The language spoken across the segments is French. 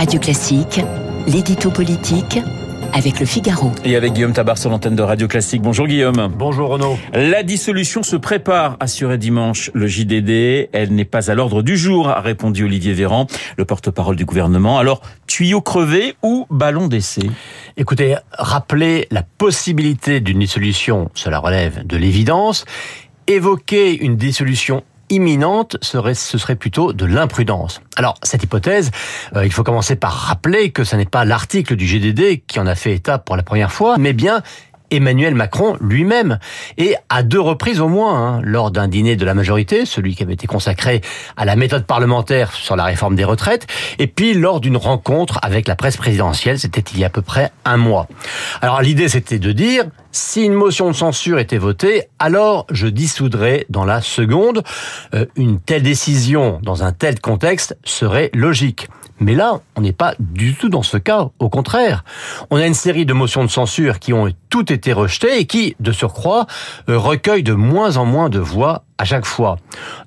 Radio Classique, l'édito politique avec le Figaro. Et avec Guillaume Tabar sur l'antenne de Radio Classique. Bonjour Guillaume. Bonjour Renaud. La dissolution se prépare, assurait dimanche le JDD. Elle n'est pas à l'ordre du jour, a répondu Olivier Véran, le porte-parole du gouvernement. Alors, tuyau crevé ou ballon d'essai? Écoutez, rappeler la possibilité d'une dissolution, cela relève de l'évidence. Évoquer une dissolution imminente serait, ce serait plutôt de l'imprudence. Alors, cette hypothèse, euh, il faut commencer par rappeler que ce n'est pas l'article du GDD qui en a fait état pour la première fois, mais bien Emmanuel Macron lui-même, et à deux reprises au moins, hein, lors d'un dîner de la majorité, celui qui avait été consacré à la méthode parlementaire sur la réforme des retraites, et puis lors d'une rencontre avec la presse présidentielle, c'était il y a à peu près un mois. Alors l'idée c'était de dire, si une motion de censure était votée, alors je dissoudrais dans la seconde. Euh, une telle décision dans un tel contexte serait logique. Mais là, on n'est pas du tout dans ce cas. Au contraire, on a une série de motions de censure qui ont toutes été rejetées et qui, de surcroît, euh, recueillent de moins en moins de voix à chaque fois.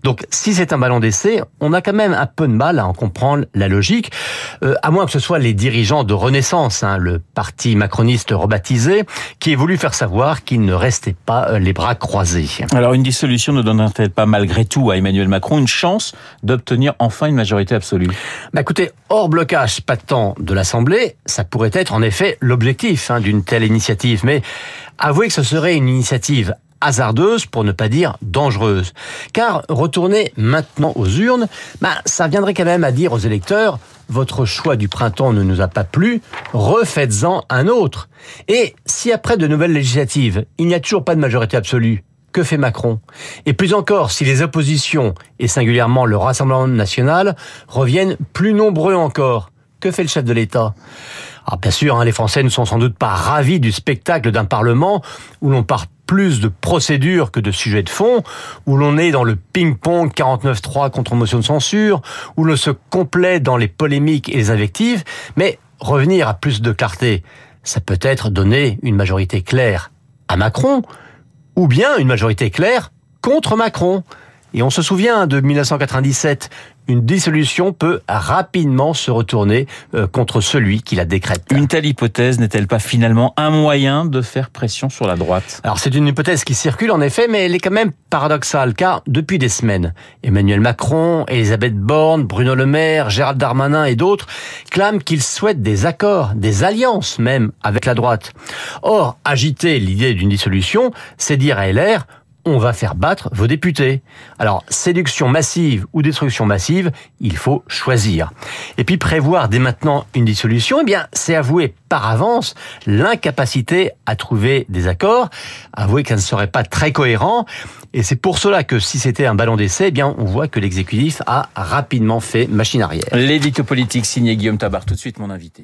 Donc si c'est un ballon d'essai, on a quand même un peu de mal à en comprendre la logique, euh, à moins que ce soit les dirigeants de Renaissance, hein, le parti macroniste rebaptisé, qui ait voulu faire savoir qu'il ne restait pas euh, les bras croisés. Alors une dissolution ne donnerait-elle pas malgré tout à Emmanuel Macron une chance d'obtenir enfin une majorité absolue? Bah Écoutez, hors blocage tant de l'Assemblée, ça pourrait être en effet l'objectif hein, d'une telle initiative, mais avouez que ce serait une initiative hasardeuse, pour ne pas dire dangereuse. Car retourner maintenant aux urnes, bah, ça viendrait quand même à dire aux électeurs, votre choix du printemps ne nous a pas plu, refaites-en un autre. Et si après de nouvelles législatives, il n'y a toujours pas de majorité absolue, que fait Macron? Et plus encore, si les oppositions, et singulièrement le Rassemblement national, reviennent plus nombreux encore, que fait le chef de l'État? Alors bien sûr, hein, les Français ne sont sans doute pas ravis du spectacle d'un Parlement où l'on part plus de procédures que de sujets de fond, où l'on est dans le ping-pong 49-3 contre motion de censure, où l'on se complète dans les polémiques et les invectives, mais revenir à plus de clarté, ça peut être donner une majorité claire à Macron, ou bien une majorité claire contre Macron. Et on se souvient de 1997, une dissolution peut rapidement se retourner euh, contre celui qui la décrète. Une telle hypothèse n'est-elle pas finalement un moyen de faire pression sur la droite? Alors c'est une hypothèse qui circule en effet, mais elle est quand même paradoxale, car depuis des semaines, Emmanuel Macron, Elisabeth Borne, Bruno Le Maire, Gérald Darmanin et d'autres clament qu'ils souhaitent des accords, des alliances même avec la droite. Or, agiter l'idée d'une dissolution, c'est dire à LR on va faire battre vos députés. Alors, séduction massive ou destruction massive, il faut choisir. Et puis prévoir dès maintenant une dissolution, eh bien, c'est avouer par avance l'incapacité à trouver des accords, avouer que ça ne serait pas très cohérent. Et c'est pour cela que si c'était un ballon d'essai, eh bien, on voit que l'exécutif a rapidement fait machine arrière. L'édito politique signé Guillaume Tabar. Tout de suite, mon invité.